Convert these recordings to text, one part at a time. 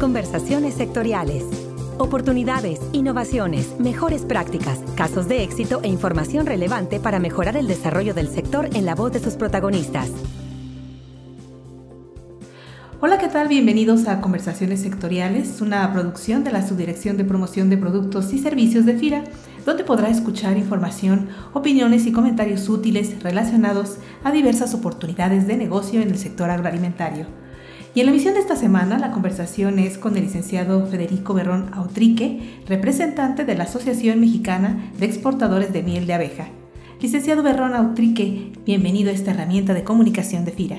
Conversaciones sectoriales. Oportunidades, innovaciones, mejores prácticas, casos de éxito e información relevante para mejorar el desarrollo del sector en la voz de sus protagonistas. Hola, ¿qué tal? Bienvenidos a Conversaciones Sectoriales, una producción de la Subdirección de Promoción de Productos y Servicios de FIRA, donde podrá escuchar información, opiniones y comentarios útiles relacionados a diversas oportunidades de negocio en el sector agroalimentario. Y en la emisión de esta semana, la conversación es con el licenciado Federico Berrón Autrique, representante de la Asociación Mexicana de Exportadores de Miel de Abeja. Licenciado Berrón Autrique, bienvenido a esta herramienta de comunicación de FIRA.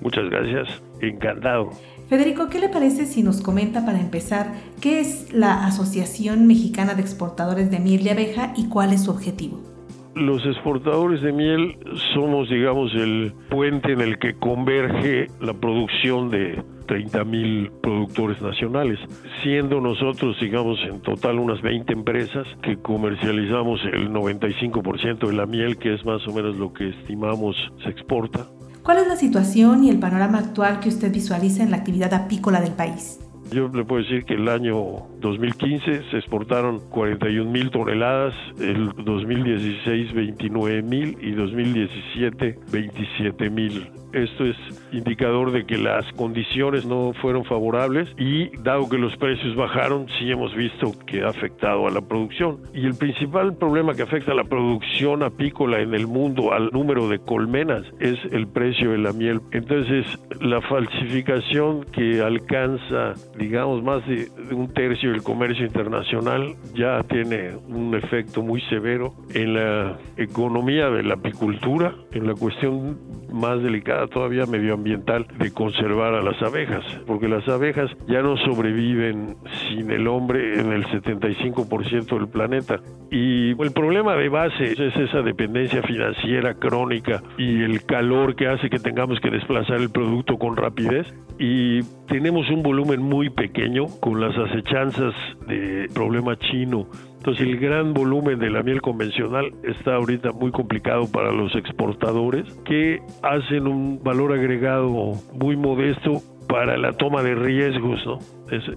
Muchas gracias, encantado. Federico, ¿qué le parece si nos comenta para empezar qué es la Asociación Mexicana de Exportadores de Miel de Abeja y cuál es su objetivo? Los exportadores de miel somos, digamos, el puente en el que converge la producción de 30.000 productores nacionales, siendo nosotros, digamos, en total unas 20 empresas que comercializamos el 95% de la miel, que es más o menos lo que estimamos se exporta. ¿Cuál es la situación y el panorama actual que usted visualiza en la actividad apícola del país? Yo le puedo decir que el año 2015 se exportaron 41 mil toneladas, el 2016 29 mil y 2017 27 mil. Esto es indicador de que las condiciones no fueron favorables y dado que los precios bajaron, sí hemos visto que ha afectado a la producción. Y el principal problema que afecta a la producción apícola en el mundo, al número de colmenas, es el precio de la miel. Entonces, la falsificación que alcanza, digamos, más de un tercio del comercio internacional ya tiene un efecto muy severo en la economía de la apicultura, en la cuestión más delicada todavía medioambiental de conservar a las abejas, porque las abejas ya no sobreviven sin el hombre en el 75% del planeta. Y el problema de base es esa dependencia financiera crónica y el calor que hace que tengamos que desplazar el producto con rapidez. Y tenemos un volumen muy pequeño con las acechanzas de problema chino entonces el gran volumen de la miel convencional está ahorita muy complicado para los exportadores que hacen un valor agregado muy modesto para la toma de riesgos, ¿no? Ese,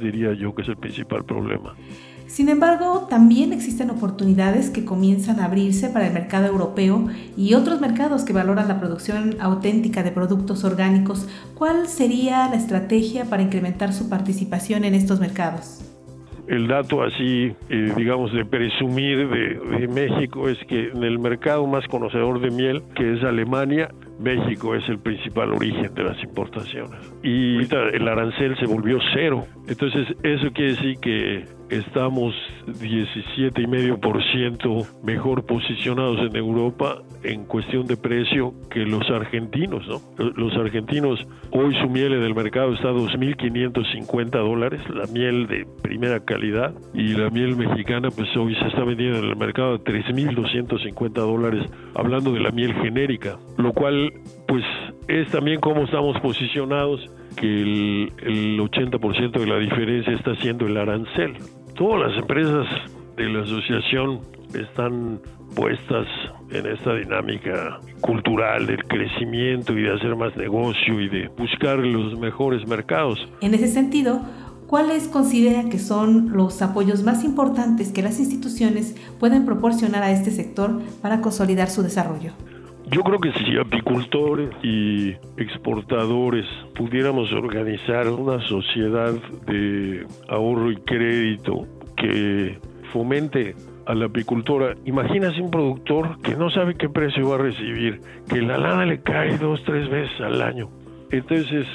diría yo que es el principal problema. Sin embargo, también existen oportunidades que comienzan a abrirse para el mercado europeo y otros mercados que valoran la producción auténtica de productos orgánicos. ¿Cuál sería la estrategia para incrementar su participación en estos mercados? El dato así, eh, digamos, de presumir de, México es que en el mercado más conocedor de miel, que es Alemania, México es el principal origen de las importaciones. Y el arancel se volvió cero. Entonces, eso quiere decir que estamos 17,5% mejor posicionados en Europa en cuestión de precio que los argentinos, ¿no? Los argentinos, hoy su miel en el mercado está a 2.550 dólares, la miel de primera calidad, y la miel mexicana, pues hoy se está vendiendo en el mercado a 3.250 dólares, hablando de la miel genérica, lo cual, pues, es también cómo estamos posicionados que el, el 80% de la diferencia está siendo el arancel. Todas las empresas de la asociación están puestas en esta dinámica cultural del crecimiento y de hacer más negocio y de buscar los mejores mercados. En ese sentido, ¿cuáles considera que son los apoyos más importantes que las instituciones pueden proporcionar a este sector para consolidar su desarrollo? Yo creo que si apicultores y exportadores pudiéramos organizar una sociedad de ahorro y crédito que fomente a la apicultora. Imagínese un productor que no sabe qué precio va a recibir, que la lana le cae dos, tres veces al año. Entonces,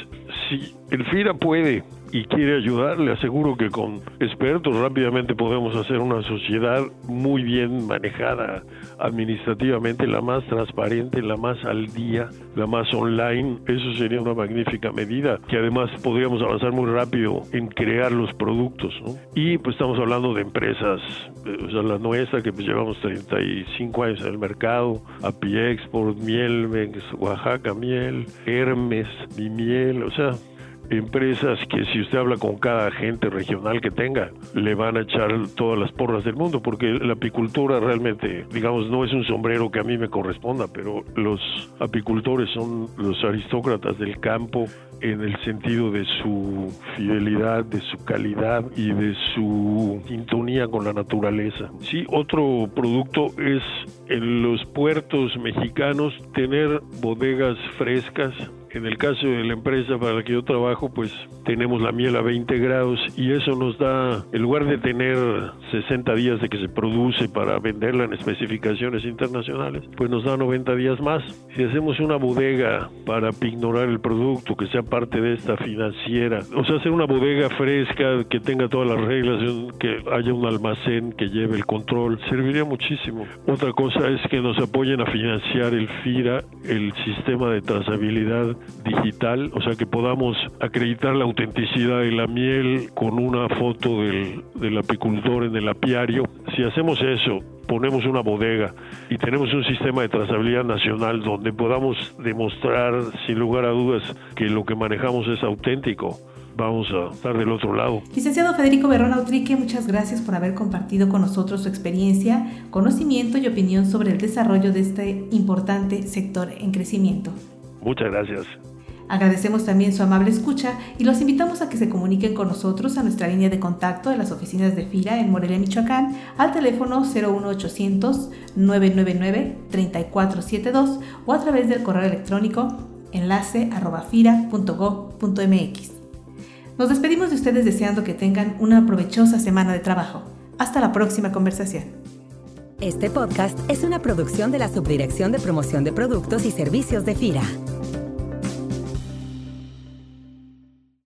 si el FIRA puede y quiere ayudar, le aseguro que con expertos rápidamente podemos hacer una sociedad muy bien manejada administrativamente, la más transparente, la más al día, la más online. Eso sería una magnífica medida que además podríamos avanzar muy rápido en crear los productos. Y pues estamos hablando de empresas, eh, o sea, la nuestra que pues llevamos 35 años en el mercado, API Export, Mielmex, Oaxaca Miel, Hermes, Mi Miel, o sea, empresas que si usted habla con cada agente regional que tenga, le van a echar todas las porras del mundo, porque la apicultura realmente, digamos, no es un sombrero que a mí me corresponda, pero los apicultores son los aristócratas del campo en el sentido de su fidelidad, de su calidad y de su sintonía con la naturaleza. Sí, otro producto es en los puertos mexicanos tener bodegas frescas en el caso de la empresa para la que yo trabajo, pues tenemos la miel a 20 grados y eso nos da, en lugar de tener 60 días de que se produce para venderla en especificaciones internacionales, pues nos da 90 días más. Si hacemos una bodega para ignorar el producto, que sea parte de esta financiera, o sea, hacer una bodega fresca, que tenga todas las reglas, que haya un almacén que lleve el control, serviría muchísimo. Otra cosa es que nos apoyen a financiar el FIRA, el sistema de trazabilidad digital, o sea que podamos acreditar la autenticidad de la miel con una foto del, del apicultor en el apiario. Si hacemos eso, ponemos una bodega y tenemos un sistema de trazabilidad nacional donde podamos demostrar sin lugar a dudas que lo que manejamos es auténtico, vamos a estar del otro lado. Licenciado Federico Berrón Autrique, muchas gracias por haber compartido con nosotros su experiencia, conocimiento y opinión sobre el desarrollo de este importante sector en crecimiento. Muchas gracias. Agradecemos también su amable escucha y los invitamos a que se comuniquen con nosotros a nuestra línea de contacto de las oficinas de FIRA en Morelia, Michoacán, al teléfono 01800 999 3472 o a través del correo electrónico enlace arroba fira.gov.mx. Nos despedimos de ustedes deseando que tengan una provechosa semana de trabajo. Hasta la próxima conversación. Este podcast es una producción de la Subdirección de Promoción de Productos y Servicios de FIRA.